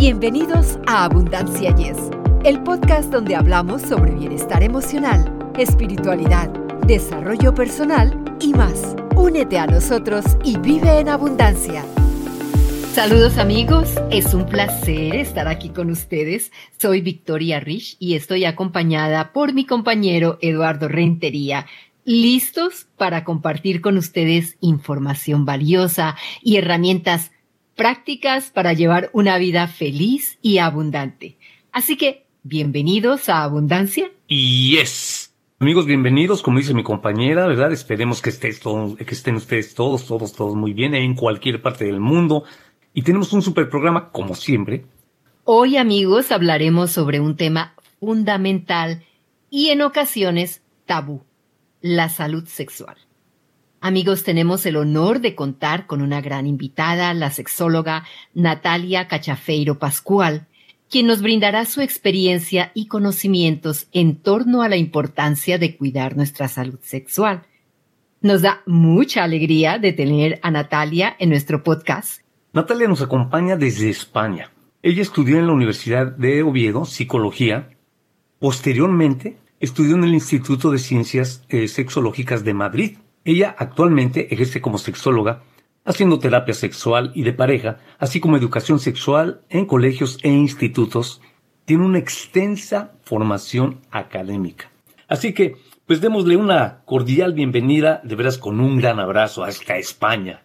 Bienvenidos a Abundancia Yes, el podcast donde hablamos sobre bienestar emocional, espiritualidad, desarrollo personal y más. Únete a nosotros y vive en abundancia. Saludos amigos, es un placer estar aquí con ustedes. Soy Victoria Rich y estoy acompañada por mi compañero Eduardo Rentería, listos para compartir con ustedes información valiosa y herramientas prácticas para llevar una vida feliz y abundante. Así que, bienvenidos a Abundancia. Yes. Amigos, bienvenidos, como dice mi compañera, ¿verdad? Esperemos que, estés todo, que estén ustedes todos, todos, todos muy bien en cualquier parte del mundo. Y tenemos un super programa, como siempre. Hoy, amigos, hablaremos sobre un tema fundamental y en ocasiones tabú, la salud sexual. Amigos, tenemos el honor de contar con una gran invitada, la sexóloga Natalia Cachafeiro Pascual, quien nos brindará su experiencia y conocimientos en torno a la importancia de cuidar nuestra salud sexual. Nos da mucha alegría de tener a Natalia en nuestro podcast. Natalia nos acompaña desde España. Ella estudió en la Universidad de Oviedo psicología. Posteriormente, estudió en el Instituto de Ciencias eh, Sexológicas de Madrid ella actualmente ejerce como sexóloga, haciendo terapia sexual y de pareja, así como educación sexual en colegios e institutos. Tiene una extensa formación académica. Así que, pues démosle una cordial bienvenida, de veras con un gran abrazo hasta España.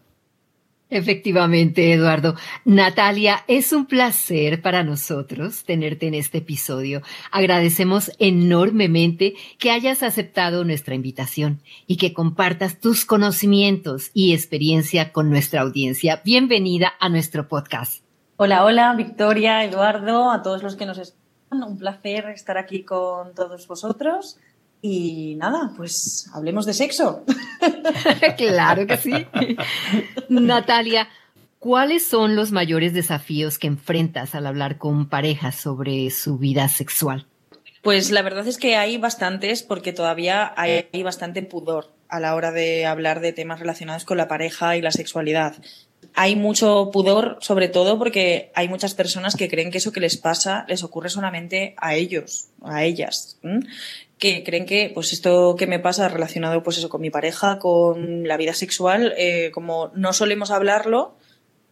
Efectivamente, Eduardo. Natalia, es un placer para nosotros tenerte en este episodio. Agradecemos enormemente que hayas aceptado nuestra invitación y que compartas tus conocimientos y experiencia con nuestra audiencia. Bienvenida a nuestro podcast. Hola, hola, Victoria, Eduardo, a todos los que nos escuchan. Un placer estar aquí con todos vosotros. Y nada, pues hablemos de sexo. claro que sí. Natalia, ¿cuáles son los mayores desafíos que enfrentas al hablar con parejas sobre su vida sexual? Pues la verdad es que hay bastantes porque todavía hay, bastante pudor a la hora de hablar de temas relacionados con la pareja y la sexualidad. Hay mucho pudor, sobre todo porque hay muchas personas que creen que eso que les pasa les ocurre solamente a ellos, a ellas que creen que pues esto que me pasa relacionado pues eso con mi pareja, con la vida sexual, eh, como no solemos hablarlo,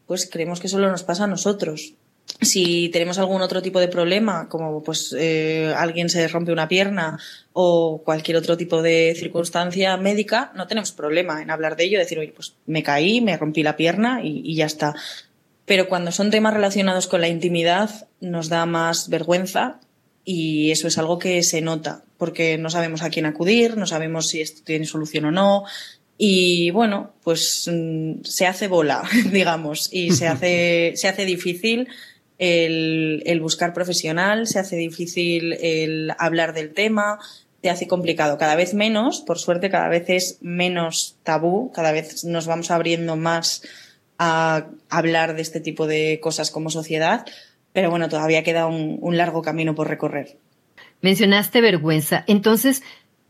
pues creemos que solo nos pasa a nosotros. Si tenemos algún otro tipo de problema, como pues eh, alguien se rompe una pierna o cualquier otro tipo de circunstancia médica, no tenemos problema en hablar de ello, decir, oye, pues me caí, me rompí la pierna y, y ya está. Pero cuando son temas relacionados con la intimidad, nos da más vergüenza y eso es algo que se nota porque no sabemos a quién acudir, no sabemos si esto tiene solución o no. Y bueno, pues mm, se hace bola, digamos, y se hace, se hace difícil el, el, buscar profesional, se hace difícil el hablar del tema, se hace complicado. Cada vez menos, por suerte, cada vez es menos tabú, cada vez nos vamos abriendo más a hablar de este tipo de cosas como sociedad, pero bueno, todavía queda un, un largo camino por recorrer. Mencionaste vergüenza. Entonces,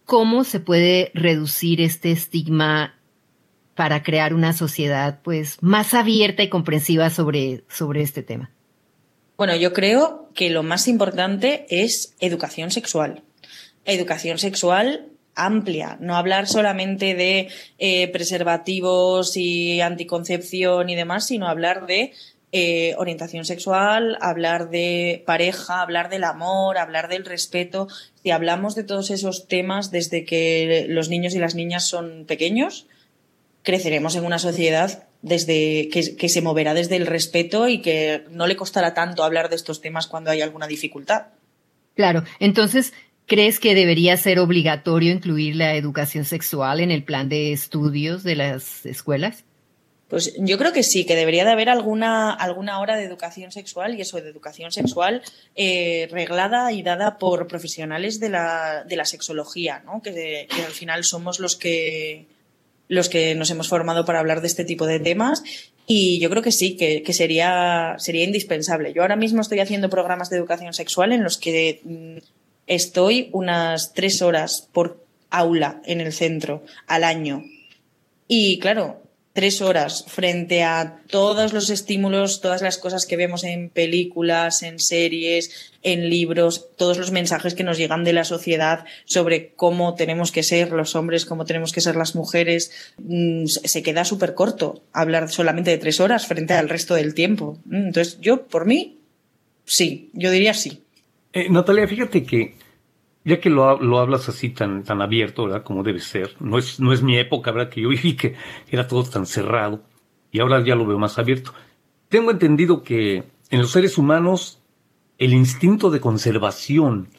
¿cómo se puede reducir este estigma para crear una sociedad pues más abierta y comprensiva sobre, sobre este tema? Bueno, yo creo que lo más importante es educación sexual. Educación sexual amplia, no hablar solamente de eh, preservativos y anticoncepción y demás, sino hablar de eh, orientación sexual, hablar de pareja, hablar del amor, hablar del respeto. Si hablamos de todos esos temas desde que los niños y las niñas son pequeños, creceremos en una sociedad desde que, que, se moverá desde el respeto y que no le costará tanto hablar de estos temas cuando hay alguna dificultad. Claro, entonces, ¿crees que debería ser obligatorio incluir la educación sexual en el plan de estudios de las escuelas? Pues yo creo que sí, que debería de haber alguna, alguna hora de educación sexual y eso de educación sexual eh, reglada y dada por profesionales de la, de la sexología, ¿no? Que, que, al final somos los que, los que nos hemos formado para hablar de este tipo de temas y yo creo que sí, que, que sería, sería indispensable. Yo ahora mismo estoy haciendo programas de educación sexual en los que mm, estoy unas tres horas por aula en el centro al año. Y claro, tres horas frente a todos los estímulos, todas las cosas que vemos en películas, en series, en libros, todos los mensajes que nos llegan de la sociedad sobre cómo tenemos que ser los hombres, cómo tenemos que ser las mujeres, mm, se queda súper corto hablar solamente de tres horas frente al resto del tiempo. Mm, entonces, yo, por mí, sí, yo diría sí. Eh, Natalia, fíjate que ya que lo, lo, hablas así tan, tan abierto, ¿verdad? Como debe ser. No es, no es mi época, ¿verdad? Que yo viví que era todo tan cerrado. Y ahora ya lo veo más abierto. Tengo entendido que en los seres humanos el instinto de conservación,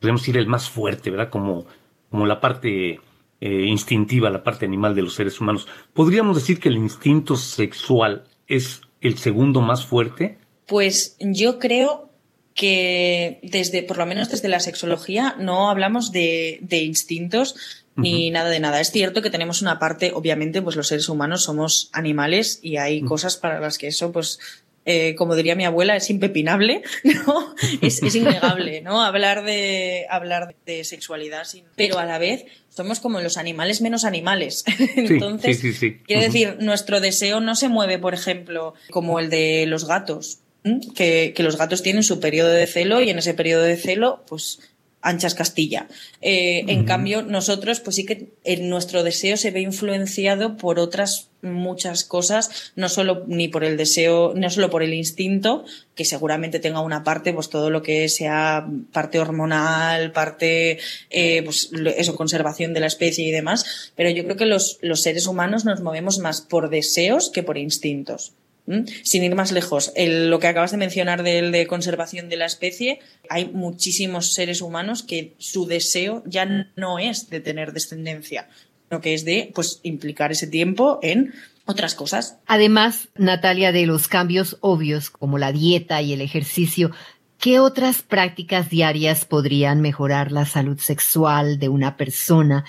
podemos decir el más fuerte, ¿verdad? Como, como la parte eh, instintiva, la parte animal de los seres humanos. ¿Podríamos decir que el instinto sexual es el segundo más fuerte? Pues yo creo que desde, por lo menos desde la sexología, no hablamos de, de instintos ni nada de nada. Es cierto que tenemos una parte, obviamente, pues los seres humanos somos animales y hay cosas para las que eso, pues, eh, como diría mi abuela, es impepinable, ¿no? Es, es innegable, ¿no? Hablar de, hablar de sexualidad, pero a la vez somos como los animales menos animales. Entonces, sí, sí, quiere decir, nuestro deseo no se mueve, por ejemplo, como el de los gatos que, que, los gatos tienen su periodo de celo y en ese periodo de celo, pues anchas Castilla. Eh, En cambio, nosotros, pues sí que en nuestro deseo se ve influenciado por otras muchas cosas, no solo ni por el deseo, no solo por el instinto, que seguramente tenga una parte, pues todo lo que sea parte hormonal, parte, eh, pues eso, conservación de la especie y demás, pero yo creo que los, los seres humanos nos movemos más por deseos que por instintos. Sin ir más lejos, lo que acabas de mencionar del de conservación de la especie, hay muchísimos seres humanos que su deseo ya no es de tener descendencia, sino que es de pues implicar ese tiempo en otras cosas. Además, Natalia, de los cambios obvios como la dieta y el ejercicio, ¿qué otras prácticas diarias podrían mejorar la salud sexual de una persona?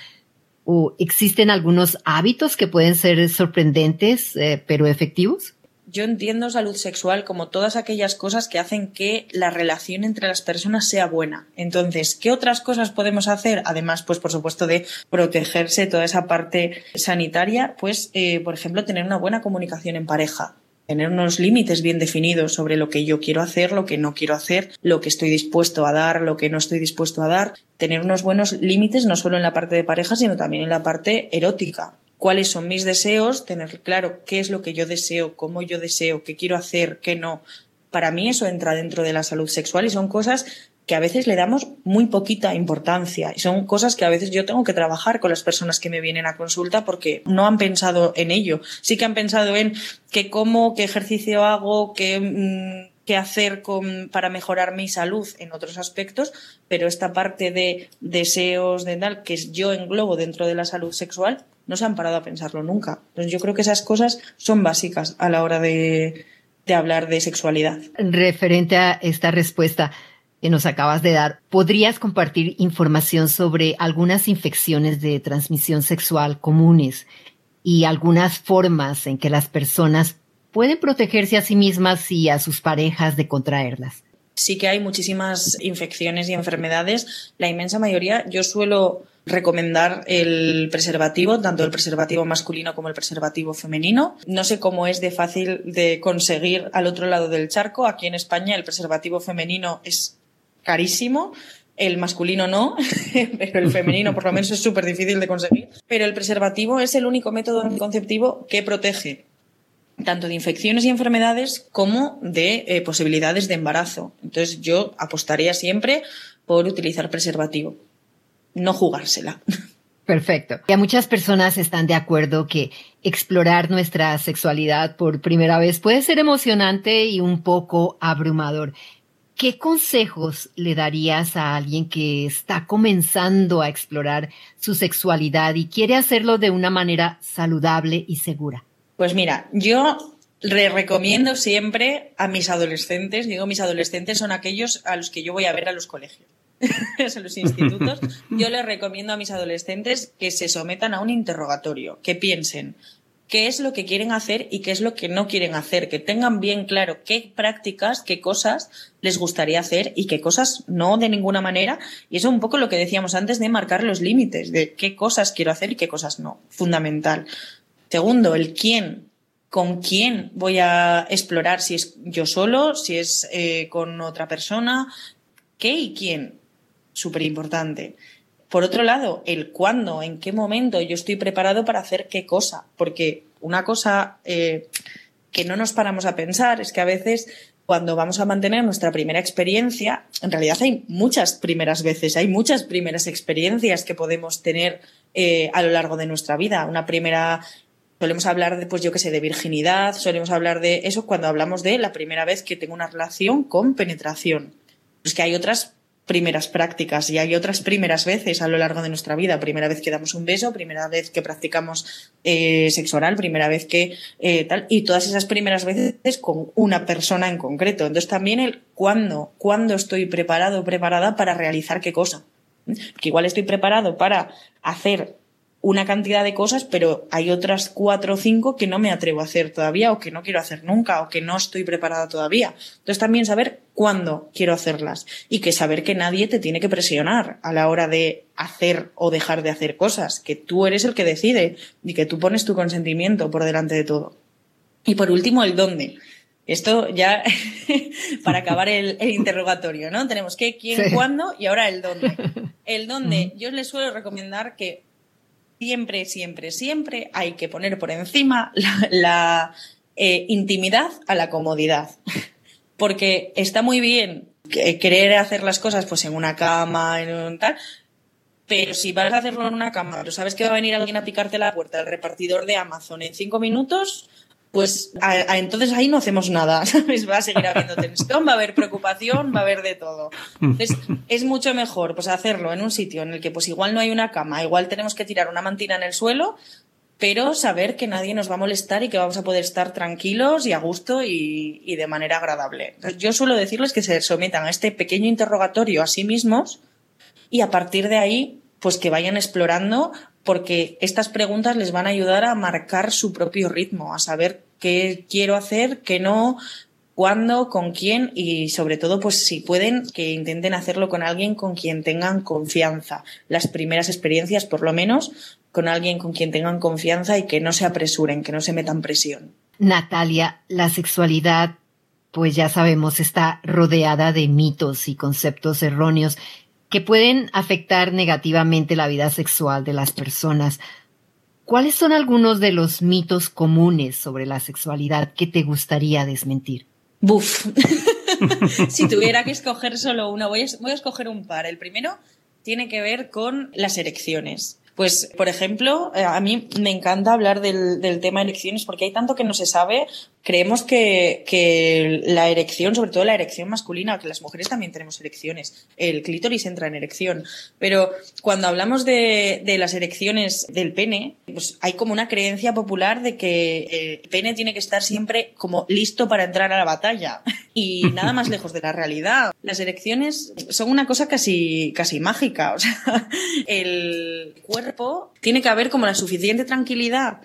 ¿O existen algunos hábitos que pueden ser sorprendentes eh, pero efectivos? Yo entiendo salud sexual como todas aquellas cosas que hacen que la relación entre las personas sea buena. Entonces, ¿qué otras cosas podemos hacer? Además, pues por supuesto de protegerse toda esa parte sanitaria, pues eh, por ejemplo tener una buena comunicación en pareja tener unos límites bien definidos sobre lo que yo quiero hacer, lo que no quiero hacer, lo que estoy dispuesto a dar, lo que no estoy dispuesto a dar, tener unos buenos límites no solo en la parte de pareja, sino también en la parte erótica cuáles son mis deseos, tener claro qué es lo que yo deseo, cómo yo deseo, qué quiero hacer, qué no. Para mí eso entra dentro de la salud sexual y son cosas que a veces le damos muy poquita importancia y son cosas que a veces yo tengo que trabajar con las personas que me vienen a consulta porque no han pensado en ello. Sí que han pensado en qué como, qué ejercicio hago, qué, mm, qué hacer para mejorar mi salud en otros aspectos, pero esta parte de deseos, de tal, que yo englobo dentro de la salud sexual, no se han parado a pensarlo nunca. Entonces yo creo que esas cosas son básicas a la hora de, de hablar de sexualidad. Referente a esta respuesta que nos acabas de dar, ¿podrías compartir información sobre algunas infecciones de transmisión sexual comunes y algunas formas en que las personas pueden protegerse a sí mismas y a sus parejas de contraerlas? Sí que hay muchísimas infecciones y enfermedades. La inmensa mayoría, yo suelo recomendar el preservativo, tanto el preservativo masculino como el preservativo femenino. No sé cómo es de fácil de conseguir al otro lado del charco. Aquí en España el preservativo femenino es carísimo. El masculino no, pero el femenino por lo menos es súper difícil de conseguir. Pero el preservativo es el único método anticonceptivo que protege tanto de infecciones y enfermedades como de eh, posibilidades de embarazo. Entonces yo apostaría siempre por utilizar preservativo no jugársela. Perfecto. Ya muchas personas están de acuerdo que explorar nuestra sexualidad por primera vez puede ser emocionante y un poco abrumador. ¿Qué consejos le darías a alguien que está comenzando a explorar su sexualidad y quiere hacerlo de una manera saludable y segura? Pues mira, yo le recomiendo siempre a mis adolescentes, digo mis adolescentes son aquellos a los que yo voy a ver a los colegios en los institutos, yo les recomiendo a mis adolescentes que se sometan a un interrogatorio, que piensen qué es lo que quieren hacer y qué es lo que no quieren hacer, que tengan bien claro qué prácticas, qué cosas les gustaría hacer y qué cosas no de ninguna manera. Y eso es un poco lo que decíamos antes de marcar los límites, de qué cosas quiero hacer y qué cosas no. Fundamental Segundo, el quién. ¿Con quién voy a explorar? Si es yo solo, si es eh, con otra persona. ¿Qué y quién? Súper importante. Por otro lado, el cuándo, en qué momento yo estoy preparado para hacer qué cosa. Porque una cosa eh, que no nos paramos a pensar es que a veces cuando vamos a mantener nuestra primera experiencia, en realidad hay muchas primeras veces, hay muchas primeras experiencias que podemos tener eh, a lo largo de nuestra vida. Una primera Solemos hablar de, pues yo qué sé, de virginidad, solemos hablar de eso cuando hablamos de la primera vez que tengo una relación con penetración. Es que hay otras primeras prácticas y hay otras primeras veces a lo largo de nuestra vida. Primera vez que damos un beso, primera vez que practicamos eh, sexo oral, primera vez que eh, tal, y todas esas primeras veces con una persona en concreto. Entonces también el cuándo, cuándo estoy preparado o preparada para realizar qué cosa. Que igual estoy preparado para hacer una cantidad de cosas, pero hay otras cuatro o cinco que no me atrevo a hacer todavía o que no quiero hacer nunca o que no estoy preparada todavía. Entonces también saber cuándo quiero hacerlas y que saber que nadie te tiene que presionar a la hora de hacer o dejar de hacer cosas, que tú eres el que decide y que tú pones tu consentimiento por delante de todo. Y por último, el dónde. Esto ya para acabar el, interrogatorio, ¿no? Tenemos qué, quién, cuándo y ahora el dónde. El dónde, yo les suelo recomendar que siempre, siempre, siempre hay que poner por encima la, eh, intimidad a la comodidad. Porque está muy bien querer hacer las cosas pues en una cama, en un tal, pero si vas a hacerlo en una cama, pero sabes que va a venir alguien a picarte la puerta, el repartidor de Amazon en cinco minutos, pues entonces ahí no hacemos nada. Va a seguir habiendo tensión, va a haber preocupación, va a haber de todo. Entonces, es mucho mejor pues hacerlo en un sitio en el que pues igual no hay una cama, igual tenemos que tirar una mantina en el suelo, pero saber que nadie nos va a molestar y que vamos a poder estar tranquilos y a gusto y, y de manera agradable. yo suelo decirles que se sometan a este pequeño interrogatorio a sí mismos y a partir de ahí pues que vayan explorando porque estas preguntas les van a ayudar a marcar su propio ritmo, a saber qué quiero hacer, qué no, cuándo, con quién y sobre todo, pues si pueden, que intenten hacerlo con alguien con quien tengan confianza. Las primeras experiencias, por lo menos, con alguien con quien tengan confianza y que no se apresuren, que no se metan presión. Natalia, la sexualidad, pues ya sabemos, está rodeada de mitos y conceptos erróneos que pueden afectar negativamente la vida sexual de las personas. ¿Cuáles son algunos de los mitos comunes sobre la sexualidad que te gustaría desmentir? Buf. si tuviera que escoger solo uno, voy a, escoger un par. El primero tiene que ver con las erecciones. Pues, por ejemplo, eh, a mí me encanta hablar del, del, tema erecciones porque hay tanto que no se sabe. Creemos que, que, la erección, sobre todo la erección masculina, que las mujeres también tenemos erecciones, el clítoris entra en erección, pero cuando hablamos de, de las erecciones del pene, pues hay como una creencia popular de que el pene tiene que estar siempre como listo para entrar a la batalla y nada más lejos de la realidad. Las erecciones son una cosa casi, casi mágica, o sea, el cuerpo tiene que haber como la suficiente tranquilidad,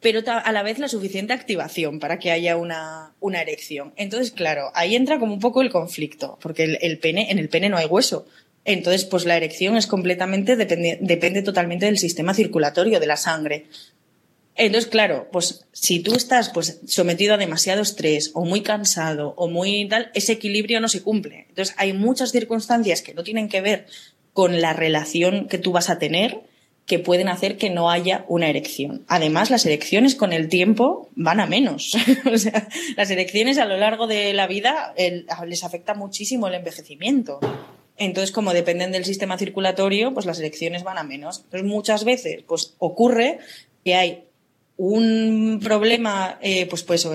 pero a la vez la suficiente activación para que haya una, una erección. Entonces, claro, ahí entra como un poco el conflicto, porque el, pene, en el pene no hay hueso. Entonces, pues la erección es completamente, depende, depende totalmente del sistema circulatorio, de la sangre. Entonces, claro, pues si tú estás pues sometido a demasiado estrés o muy cansado o muy tal, ese equilibrio no se cumple. Entonces, hay muchas circunstancias que no tienen que ver con la relación que tú vas a tener, que pueden hacer que no haya una erección. Además, las erecciones con el tiempo van a menos. o sea, las erecciones a lo largo de la vida les afecta muchísimo el envejecimiento. Entonces, como dependen del sistema circulatorio, pues las erecciones van a menos. Entonces, muchas veces, pues ocurre que hay un problema, eh, pues pues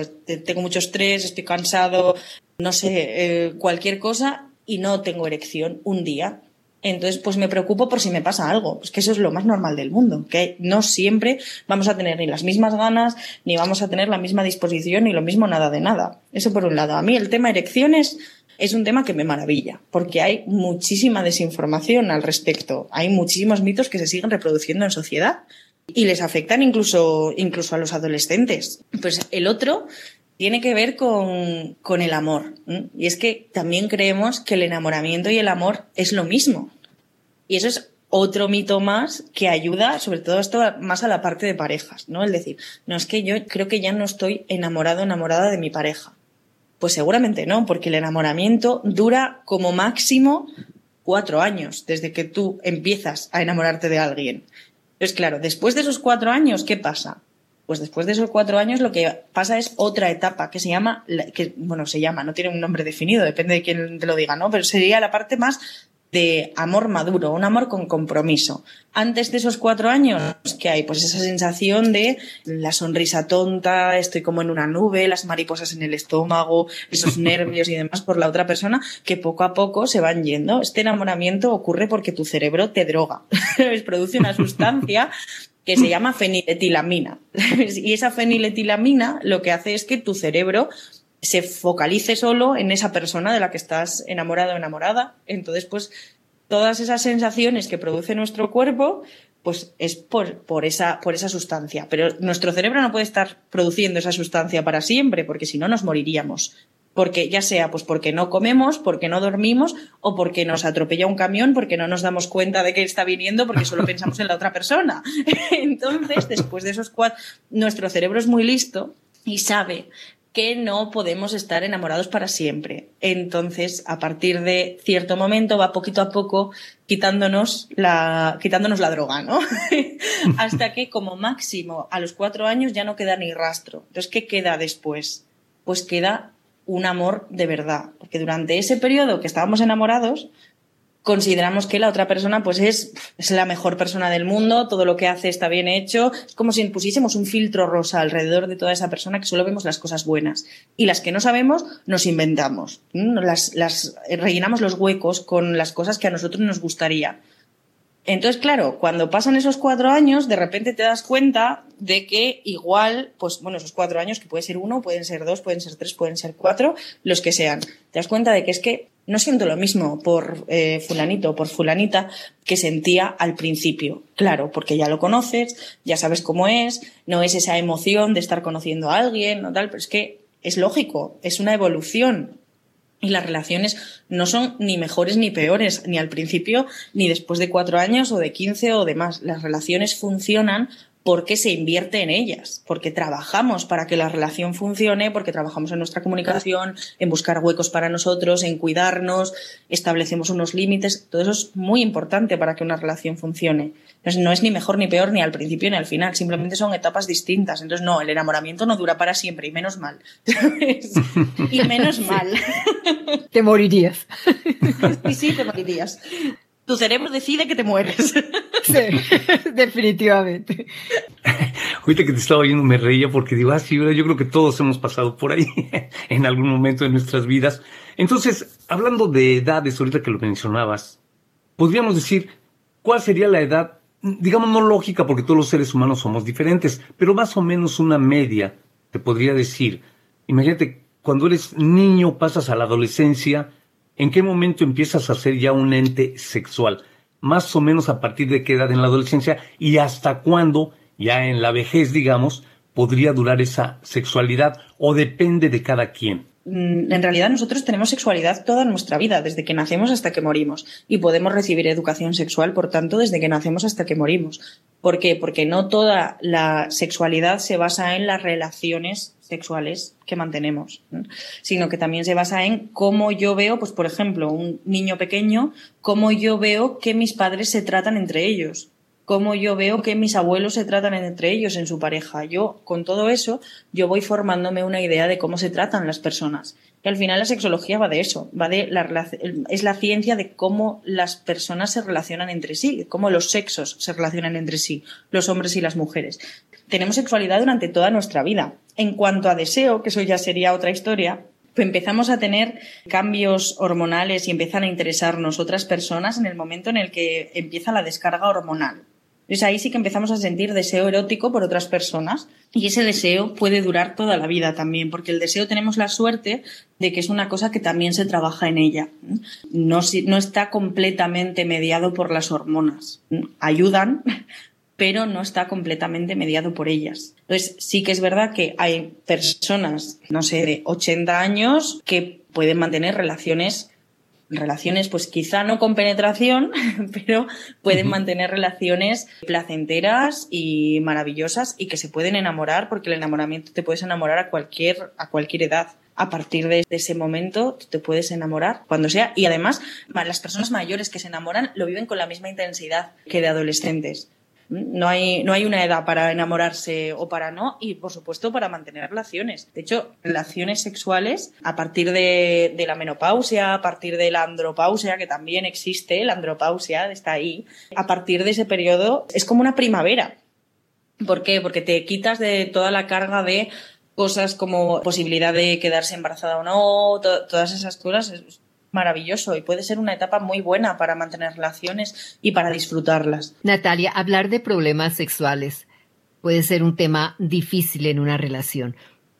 tengo mucho estrés, estoy cansado, no sé, eh, cualquier cosa y no tengo erección un día. Entonces, pues me preocupo por si me pasa algo. Pues que eso es lo más normal del mundo, que no siempre vamos a tener ni las mismas ganas, ni vamos a tener la misma disposición, ni lo mismo nada de nada. Eso por un lado. A mí el tema erecciones es un tema que me maravilla, porque hay muchísima desinformación al respecto. Hay muchísimos mitos que se siguen reproduciendo en sociedad y les afectan incluso, incluso a los adolescentes. Pues el otro tiene que ver con, con el amor. Y es que también creemos que el enamoramiento y el amor es lo mismo. Y eso es otro mito más que ayuda, sobre todo esto más a la parte de parejas, ¿no? Es decir, no es que yo creo que ya no estoy enamorado, enamorada de mi pareja. Pues seguramente no, porque el enamoramiento dura como máximo cuatro años desde que tú empiezas a enamorarte de alguien. Entonces, claro, después de esos cuatro años, ¿qué pasa? Pues después de esos cuatro años lo que pasa es otra etapa que se llama, que, bueno, se llama, no tiene un nombre definido, depende de quién te lo diga, ¿no? Pero sería la parte más de amor maduro, un amor con compromiso. Antes de esos cuatro años, ¿qué hay? Pues esa sensación de la sonrisa tonta, estoy como en una nube, las mariposas en el estómago, esos nervios y demás por la otra persona, que poco a poco se van yendo. Este enamoramiento ocurre porque tu cerebro te droga, produce una sustancia que se llama feniletilamina. y esa feniletilamina lo que hace es que tu cerebro se focalice solo en esa persona de la que estás enamorado o enamorada. Entonces, pues todas esas sensaciones que produce nuestro cuerpo, pues es por, por, esa, por esa sustancia. Pero nuestro cerebro no puede estar produciendo esa sustancia para siempre, porque si no nos moriríamos. Porque ya sea pues porque no comemos, porque no dormimos o porque nos atropella un camión, porque no nos damos cuenta de que está viniendo, porque solo pensamos en la otra persona. Entonces, después de esos cuatro, nuestro cerebro es muy listo y sabe que no podemos estar enamorados para siempre. Entonces, a partir de cierto momento va poquito a poco quitándonos la, quitándonos la droga, ¿no? Hasta que como máximo a los cuatro años ya no queda ni rastro. Entonces, ¿qué queda después? Pues queda un amor de verdad. Porque durante ese periodo que estábamos enamorados, consideramos que la otra persona pues es, es la mejor persona del mundo, todo lo que hace está bien hecho, es como si pusiésemos un filtro rosa alrededor de toda esa persona que solo vemos las cosas buenas y las que no sabemos nos inventamos, las, las rellenamos los huecos con las cosas que a nosotros nos gustaría. Entonces, claro, cuando pasan esos cuatro años, de repente te das cuenta de que igual, pues bueno, esos cuatro años, que puede ser uno, pueden ser dos, pueden ser tres, pueden ser cuatro, los que sean, te das cuenta de que es que no siento lo mismo por eh, fulanito o por fulanita que sentía al principio. Claro, porque ya lo conoces, ya sabes cómo es, no es esa emoción de estar conociendo a alguien, no tal, pero es que es lógico, es una evolución. Y las relaciones no son ni mejores ni peores, ni al principio, ni después de cuatro años o de quince o demás. Las relaciones funcionan porque se invierte en ellas, porque trabajamos para que la relación funcione, porque trabajamos en nuestra comunicación, en buscar huecos para nosotros, en cuidarnos, establecemos unos límites, todo eso es muy importante para que una relación funcione. Entonces no es ni mejor ni peor ni al principio ni al final, simplemente son etapas distintas. Entonces no, el enamoramiento no dura para siempre y menos mal. y menos mal. Te morirías. y sí, te morirías tu cerebro decide que te mueres. Sí, definitivamente. Ahorita que te estaba oyendo me reía porque digo, ah, sí, yo creo que todos hemos pasado por ahí en algún momento de nuestras vidas. Entonces, hablando de edades, ahorita que lo mencionabas, podríamos decir, ¿cuál sería la edad, digamos no lógica porque todos los seres humanos somos diferentes, pero más o menos una media, te podría decir. Imagínate, cuando eres niño pasas a la adolescencia, ¿En qué momento empiezas a ser ya un ente sexual? Más o menos a partir de qué edad en la adolescencia y hasta cuándo, ya en la vejez, digamos, podría durar esa sexualidad o depende de cada quien. Mm, en realidad nosotros tenemos sexualidad toda nuestra vida, desde que nacemos hasta que morimos, y podemos recibir educación sexual, por tanto, desde que nacemos hasta que morimos. ¿Por qué? Porque no toda la sexualidad se basa en las relaciones sexuales que mantenemos, sino que también se basa en cómo yo veo, pues por ejemplo, un niño pequeño, cómo yo veo que mis padres se tratan entre ellos, cómo yo veo que mis abuelos se tratan entre ellos en su pareja. Yo, con todo eso, yo voy formándome una idea de cómo se tratan las personas. Y al final la sexología va de eso, va de la es la ciencia de cómo las personas se relacionan entre sí, cómo los sexos se relacionan entre sí, los hombres y las mujeres. Tenemos sexualidad durante toda nuestra vida. En cuanto a deseo, que eso ya sería otra historia, empezamos a tener cambios hormonales y empiezan a interesarnos otras personas en el momento en el que empieza la descarga hormonal. Entonces ahí sí que empezamos a sentir deseo erótico por otras personas y ese deseo puede durar toda la vida también, porque el deseo tenemos la suerte de que es una cosa que también se trabaja en ella. No, no está completamente mediado por las hormonas. Ayudan, pero no está completamente mediado por ellas. Entonces sí que es verdad que hay personas, no sé, de 80 años que pueden mantener relaciones relaciones, pues quizá no con penetración, pero pueden mantener relaciones placenteras y maravillosas y que se pueden enamorar porque el enamoramiento te puedes enamorar a cualquier, a cualquier edad. A partir de ese momento te puedes enamorar cuando sea y además las personas mayores que se enamoran lo viven con la misma intensidad que de adolescentes. No hay, no hay una edad para enamorarse o para no, y por supuesto para mantener relaciones. De hecho, relaciones sexuales a partir de, de la menopausia, a partir de la andropausia, que también existe, la andropausia está ahí, a partir de ese periodo es como una primavera. ¿Por qué? Porque te quitas de toda la carga de cosas como posibilidad de quedarse embarazada o no, todas esas cosas maravilloso y puede ser una etapa muy buena para mantener relaciones y para disfrutarlas. Natalia, hablar de problemas sexuales puede ser un tema difícil en una relación.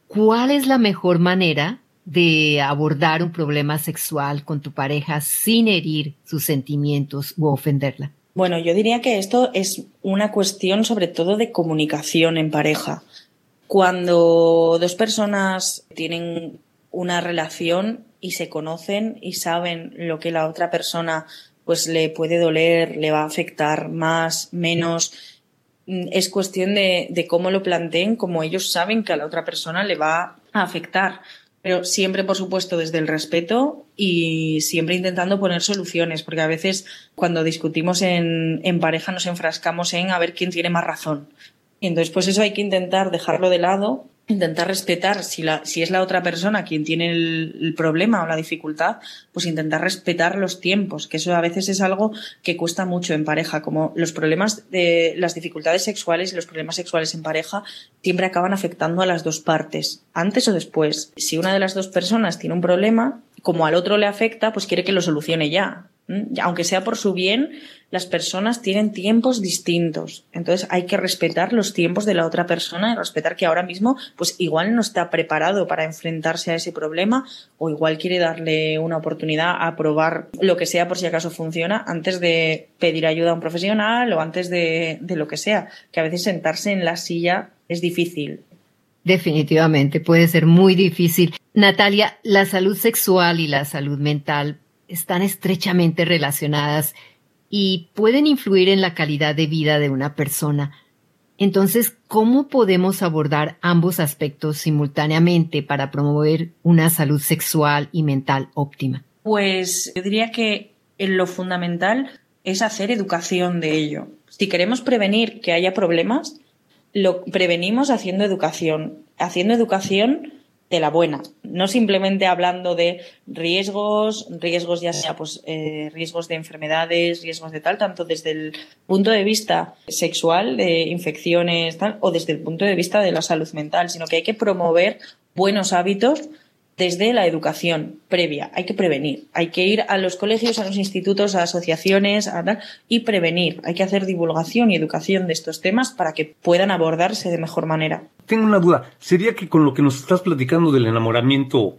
¿Cuál es la mejor manera de abordar un problema sexual con tu pareja sin herir sus sentimientos u ofenderla? Bueno, yo diría que esto es una cuestión sobre todo de comunicación en pareja. Cuando dos personas tienen una relación y se conocen y saben lo que la otra persona pues le puede doler, le va a afectar más, menos. Mm, es cuestión de, de cómo lo planteen, como ellos saben que a la otra persona le va a afectar. Pero siempre, por supuesto, desde el respeto y siempre intentando poner soluciones, porque a veces cuando discutimos en, en pareja nos enfrascamos en a ver quién tiene más razón. Y entonces, pues eso hay que intentar dejarlo de lado intentar respetar, si, la, si es la otra persona quien tiene el, problema o la dificultad, pues intentar respetar los tiempos, que eso a veces es algo que cuesta mucho en pareja, como los problemas de las dificultades sexuales y los problemas sexuales en pareja siempre acaban afectando a las dos partes, antes o después. Si una de las dos personas tiene un problema, como al otro le afecta, pues quiere que lo solucione ya. Aunque sea por su bien, las personas tienen tiempos distintos. Entonces hay que respetar los tiempos de la otra persona y respetar que ahora mismo, pues igual no está preparado para enfrentarse a ese problema o igual quiere darle una oportunidad a probar lo que sea por si acaso funciona antes de pedir ayuda a un profesional o antes de, de lo que sea. Que a veces sentarse en la silla es difícil. Definitivamente puede ser muy difícil. Natalia, la salud sexual y la salud mental están estrechamente relacionadas y pueden influir en la calidad de vida de una persona. Entonces, ¿cómo podemos abordar ambos aspectos simultáneamente para promover una salud sexual y mental óptima? Pues yo diría que lo fundamental es hacer educación de ello. Si queremos prevenir que haya problemas, lo prevenimos haciendo educación. Haciendo educación de la buena, no simplemente hablando de riesgos, riesgos ya sea pues eh, riesgos de enfermedades, riesgos de tal, tanto desde el punto de vista sexual, de infecciones, tal, o desde el punto de vista de la salud mental, sino que hay que promover buenos hábitos desde la educación previa. Hay que prevenir. Hay que ir a los colegios, a los institutos, a asociaciones a y prevenir. Hay que hacer divulgación y educación de estos temas para que puedan abordarse de mejor manera. Tengo una duda. ¿Sería que con lo que nos estás platicando del enamoramiento,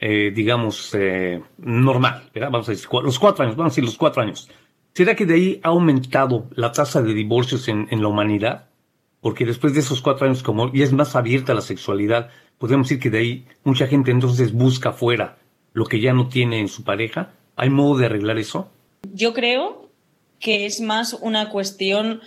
eh, digamos, eh, normal, vamos a decir, los cuatro años, vamos a decir los cuatro años, ¿será que de ahí ha aumentado la tasa de divorcios en, en la humanidad? Porque después de esos cuatro años, como ya es más abierta la sexualidad, podemos decir que de ahí mucha gente entonces busca fuera lo que ya no tiene en su pareja. ¿Hay modo de arreglar eso? Yo creo que es más una cuestión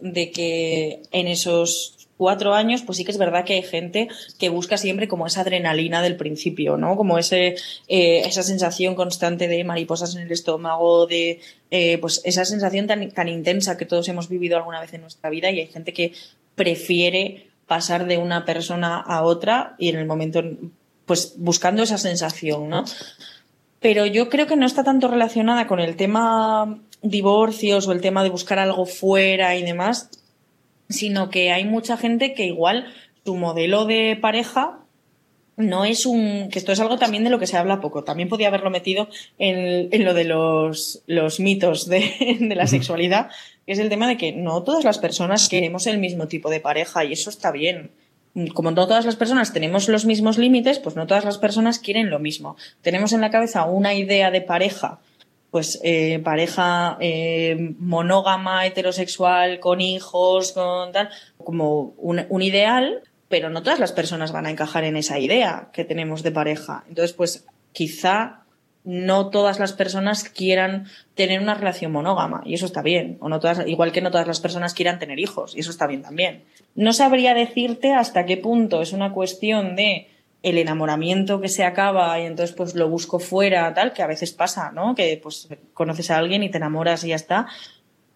de que en esos cuatro años, pues sí que es verdad que hay gente que busca siempre como esa adrenalina del principio, ¿no? Como ese, eh, esa sensación constante de mariposas en el estómago, de eh, pues esa sensación tan, tan intensa que todos hemos vivido alguna vez en nuestra vida y hay gente que prefiere pasar de una persona a otra y en el momento, pues buscando esa sensación, ¿no? Pero yo creo que no está tanto relacionada con el tema divorcios o el tema de buscar algo fuera y demás, sino que hay mucha gente que igual su modelo de pareja no es un. que esto es algo también de lo que se habla poco. También podía haberlo metido en, en lo de los, los mitos de, de, la sexualidad, que es el tema de que no todas las personas queremos el mismo tipo de pareja y eso está bien. Como no todas las personas tenemos los mismos límites, pues no todas las personas quieren lo mismo. Tenemos en la cabeza una idea de pareja pues eh, pareja eh, monógama, heterosexual, con hijos, con tal, como un, un, ideal, pero no todas las personas van a encajar en esa idea que tenemos de pareja. Entonces, pues quizá no todas las personas quieran tener una relación monógama y eso está bien, o no todas, igual que no todas las personas quieran tener hijos y eso está bien también. No sabría decirte hasta qué punto es una cuestión de el enamoramiento que se acaba y entonces pues lo busco fuera, tal, que a veces pasa, ¿no? Que pues conoces a alguien y te enamoras y ya está.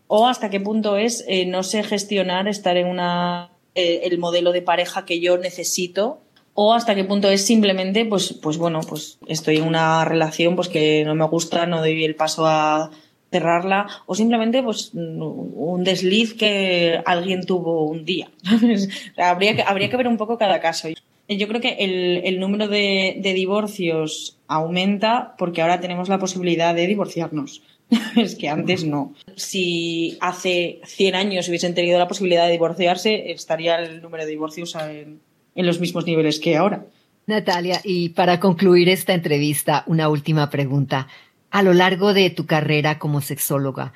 O hasta qué punto es eh, no sé gestionar estar en una eh, el modelo de pareja que yo necesito o hasta qué punto es simplemente pues pues bueno pues estoy en una relación pues que no me gusta no doy el paso a cerrarla o simplemente pues un desliz que alguien tuvo un día. Habría que habría que ver un poco cada caso. Yo creo que el, el número de, de divorcios aumenta porque ahora tenemos la posibilidad de divorciarnos es que antes no. Si hace 100 años hubiesen tenido la posibilidad de divorciarse, estaría el número de divorcios en, en los mismos niveles que ahora. Natalia, y para concluir esta entrevista, una última pregunta. A lo largo de tu carrera como sexóloga,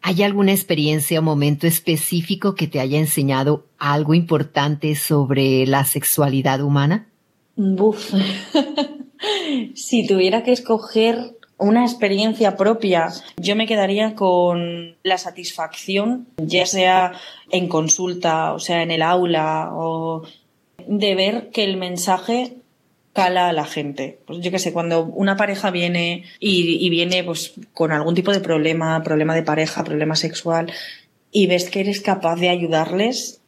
¿hay alguna experiencia o momento específico que te haya enseñado algo importante sobre la sexualidad humana? Buf. si tuviera que escoger una experiencia propia, yo me quedaría con la satisfacción, ya sea en consulta, o sea, en el aula, o de ver que el mensaje cala a la gente. Pues yo qué sé, cuando una pareja viene y, viene pues con algún tipo de problema, problema de pareja, problema sexual, y ves que eres capaz de ayudarles,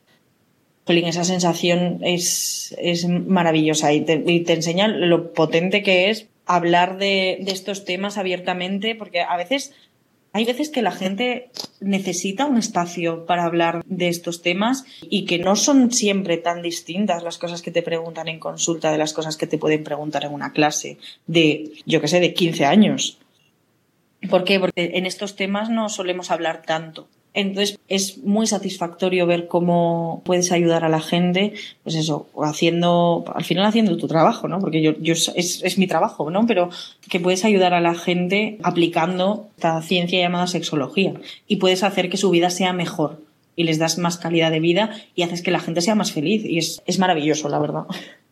esa sensación es, es maravillosa y y te enseña lo potente que es hablar de, estos temas abiertamente, porque a veces hay veces que la gente necesita un espacio para hablar de estos temas y que no son siempre tan distintas las cosas que te preguntan en consulta de las cosas que te pueden preguntar en una clase de, yo qué sé, de 15 años. ¿Por qué? Porque en estos temas no solemos hablar tanto. Entonces es muy satisfactorio ver cómo puedes ayudar a la gente, pues eso, haciendo, al final haciendo tu trabajo, ¿no? Porque yo, yo es, es mi trabajo, ¿no? Pero que puedes ayudar a la gente aplicando esta ciencia llamada sexología y puedes hacer que su vida sea mejor y les das más calidad de vida y haces que la gente sea más feliz y es, es maravilloso, la verdad.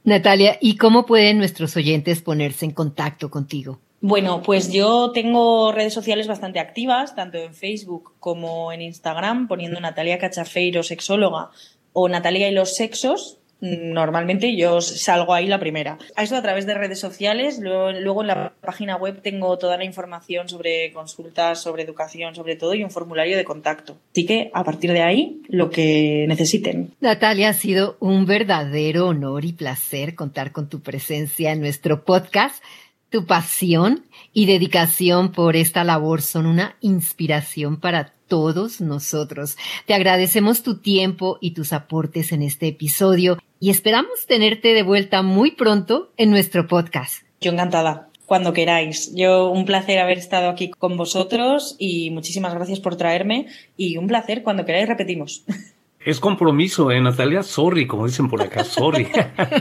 Natalia, ¿y cómo pueden nuestros oyentes ponerse en contacto contigo? Bueno, pues yo tengo redes sociales bastante activas, tanto en Facebook como en Instagram, poniendo Natalia Cachafeiro, sexóloga, o Natalia y los sexos. Normalmente yo salgo ahí la primera. A eso a través de redes sociales. Luego, en la página web tengo toda la información sobre consultas, sobre educación, sobre todo, y un formulario de contacto. Así que a partir de ahí, lo que necesiten. Natalia, ha sido un verdadero honor y placer contar con tu presencia en nuestro podcast. Tu pasión y dedicación por esta labor son una inspiración para todos nosotros. Te agradecemos tu tiempo y tus aportes en este episodio y esperamos tenerte de vuelta muy pronto en nuestro podcast. Yo encantada cuando queráis. Yo un placer haber estado aquí con vosotros y muchísimas gracias por traerme y un placer cuando queráis repetimos. Es compromiso, ¿eh, Natalia? Sorry, como dicen por acá, sorry.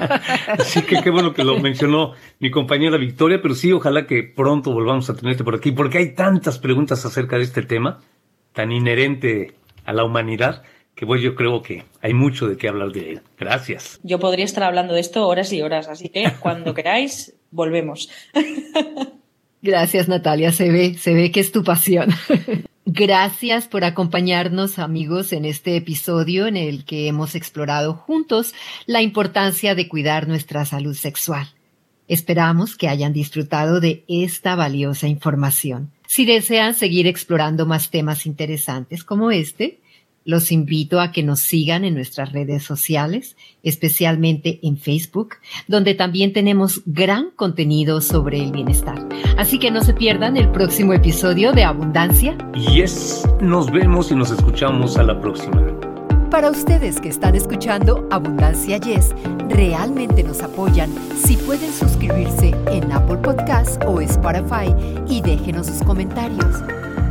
Así que qué bueno que lo mencionó mi compañera Victoria, pero sí, ojalá que pronto volvamos a tenerte por aquí, porque hay tantas preguntas acerca de este tema, tan inherente a la humanidad, que pues yo creo que hay mucho de qué hablar de él. Gracias. Yo podría estar hablando de esto horas y horas, así que cuando queráis, volvemos. Gracias, Natalia. Se ve, se ve que es tu pasión. Gracias por acompañarnos amigos en este episodio en el que hemos explorado juntos la importancia de cuidar nuestra salud sexual. Esperamos que hayan disfrutado de esta valiosa información. Si desean seguir explorando más temas interesantes como este, los invito a que nos sigan en nuestras redes sociales, especialmente en Facebook, donde también tenemos gran contenido sobre el bienestar. Así que no se pierdan el próximo episodio de Abundancia. Yes, nos vemos y nos escuchamos a la próxima. Para ustedes que están escuchando Abundancia Yes, realmente nos apoyan si pueden suscribirse en Apple Podcasts o Spotify y déjenos sus comentarios.